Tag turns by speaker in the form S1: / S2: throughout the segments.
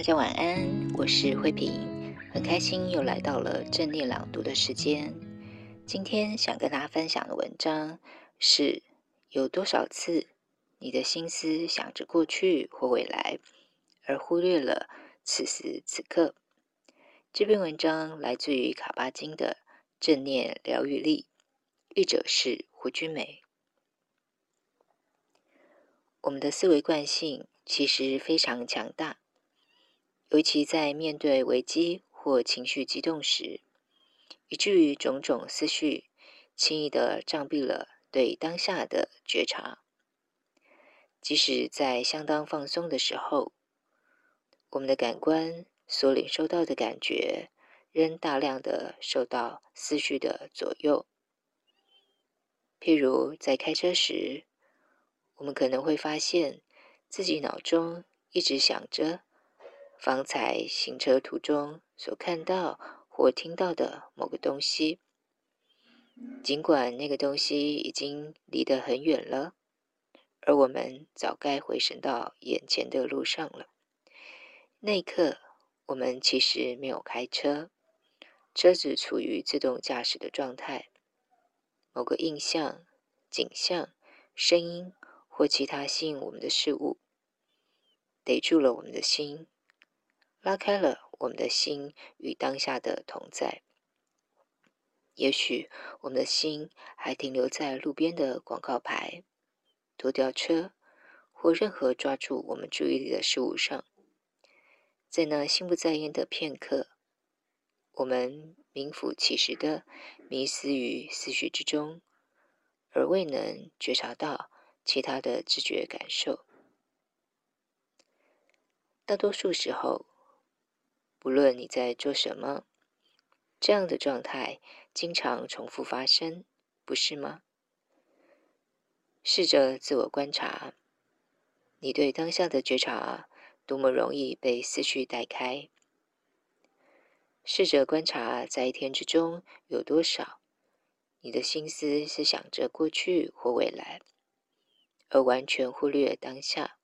S1: 大家晚安，我是慧萍，很开心又来到了正念朗读的时间。今天想跟大家分享的文章是：有多少次你的心思想着过去或未来，而忽略了此时此刻？这篇文章来自于卡巴金的《正念疗愈力》，译者是胡君梅。我们的思维惯性其实非常强大。尤其在面对危机或情绪激动时，以至于种种思绪轻易地障蔽了对当下的觉察。即使在相当放松的时候，我们的感官所领受到的感觉，仍大量的受到思绪的左右。譬如在开车时，我们可能会发现自己脑中一直想着。方才行车途中所看到或听到的某个东西，尽管那个东西已经离得很远了，而我们早该回神到眼前的路上了。那一刻，我们其实没有开车，车子处于自动驾驶的状态。某个印象、景象、声音或其他吸引我们的事物，逮住了我们的心。拉开了我们的心与当下的同在。也许我们的心还停留在路边的广告牌、拖吊车或任何抓住我们注意力的事物上。在那心不在焉的片刻，我们名副其实的迷失于思绪之中，而未能觉察到其他的知觉感受。大多数时候，无论你在做什么，这样的状态经常重复发生，不是吗？试着自我观察，你对当下的觉察多么容易被思绪带开。试着观察，在一天之中有多少你的心思是想着过去或未来，而完全忽略当下。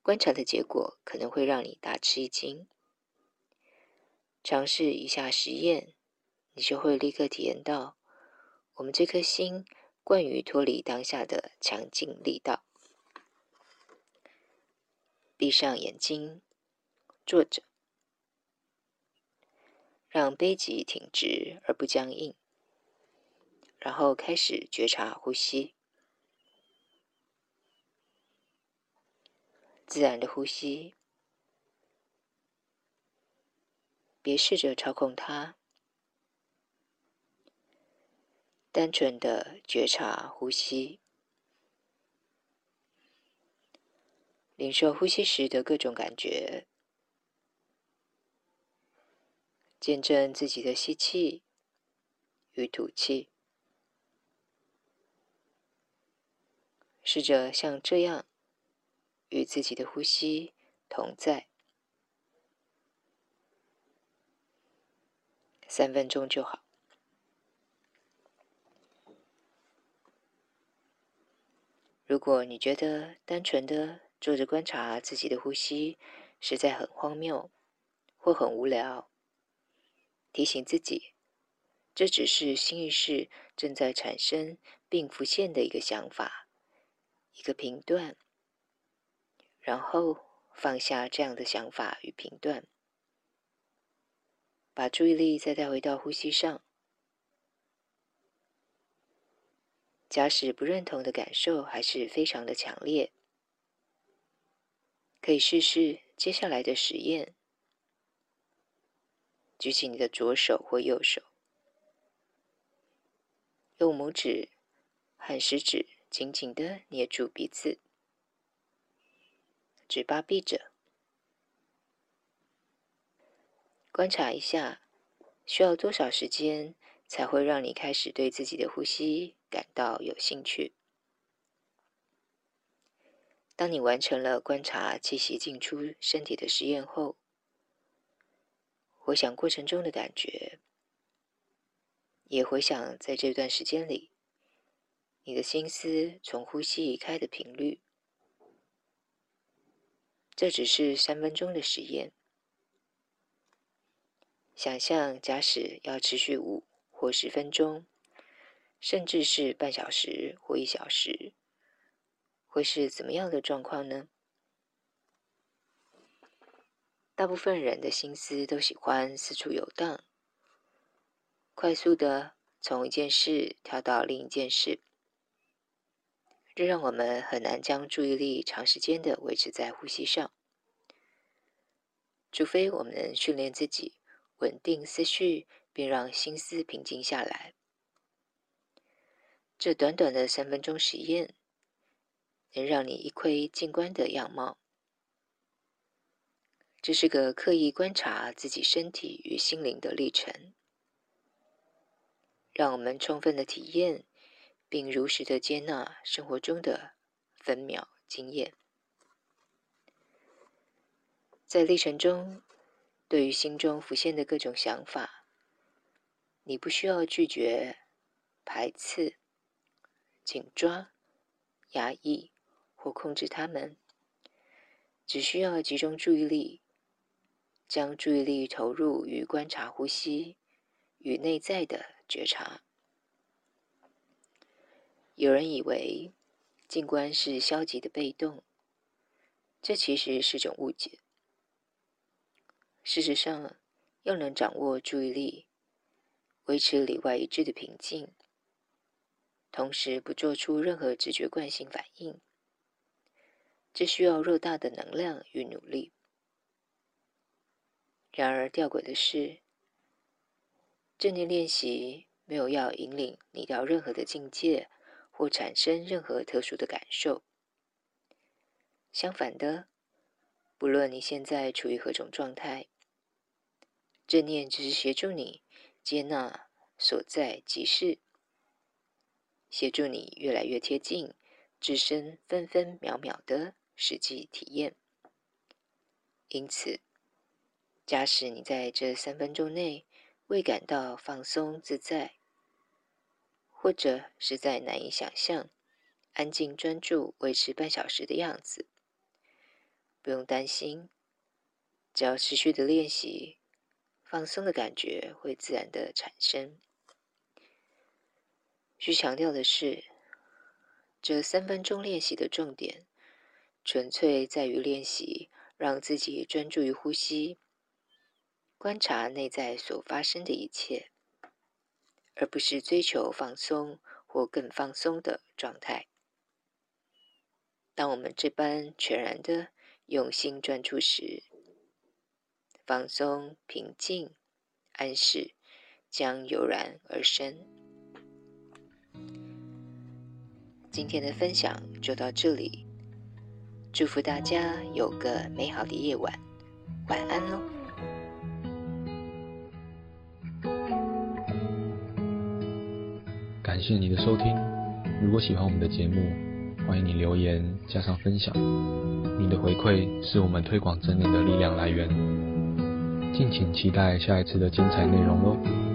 S1: 观察的结果可能会让你大吃一惊。尝试一下实验，你就会立刻体验到我们这颗心惯于脱离当下的强劲力道。闭上眼睛，坐着，让背脊挺直而不僵硬，然后开始觉察呼吸，自然的呼吸。别试着操控它，单纯的觉察呼吸，领受呼吸时的各种感觉，见证自己的吸气与吐气，试着像这样与自己的呼吸同在。三分钟就好。如果你觉得单纯的坐着观察自己的呼吸实在很荒谬或很无聊，提醒自己，这只是心意识正在产生并浮现的一个想法，一个评断，然后放下这样的想法与评断。把注意力再带回到呼吸上。假使不认同的感受还是非常的强烈，可以试试接下来的实验：举起你的左手或右手，用拇指和食指紧紧地捏住鼻子，嘴巴闭着，观察一下，需要多少时间才会让你开始对自己的呼吸感到有兴趣？当你完成了观察气息进出身体的实验后，回想过程中的感觉，也回想在这段时间里，你的心思从呼吸移开的频率。这只是三分钟的实验。想象，假使要持续五或十分钟，甚至是半小时或一小时。会是怎么样的状况呢？大部分人的心思都喜欢四处游荡，快速的从一件事跳到另一件事，这让我们很难将注意力长时间的维持在呼吸上。除非我们训练自己稳定思绪，并让心思平静下来。这短短的三分钟实验。能让你一窥静观的样貌，这是个刻意观察自己身体与心灵的历程。让我们充分的体验，并如实的接纳生活中的分秒经验。在历程中，对于心中浮现的各种想法，你不需要拒绝、排斥、紧抓、压抑。或控制他们，只需要集中注意力，将注意力投入于观察呼吸与内在的觉察。有人以为静观是消极的被动，这其实是种误解。事实上，要能掌握注意力，维持里外一致的平静，同时不做出任何直觉惯性反应。这需要偌大的能量与努力。然而，吊诡的是，正念练习没有要引领你到任何的境界，或产生任何特殊的感受。相反的，不论你现在处于何种状态，正念只是协助你接纳所在即是，协助你越来越贴近自身分分秒秒的。实际体验。因此，假使你在这三分钟内未感到放松自在，或者实在难以想象安静专注维持半小时的样子，不用担心，只要持续的练习，放松的感觉会自然的产生。需强调的是，这三分钟练习的重点。纯粹在于练习，让自己专注于呼吸，观察内在所发生的一切，而不是追求放松或更放松的状态。当我们这般全然的用心专注时，放松、平静、安适将油然而生。今天的分享就到这里。祝福大家有个美好的夜晚，晚安喽！
S2: 感谢你的收听，如果喜欢我们的节目，欢迎你留言加上分享，你的回馈是我们推广正念的力量来源。敬请期待下一次的精彩内容喽！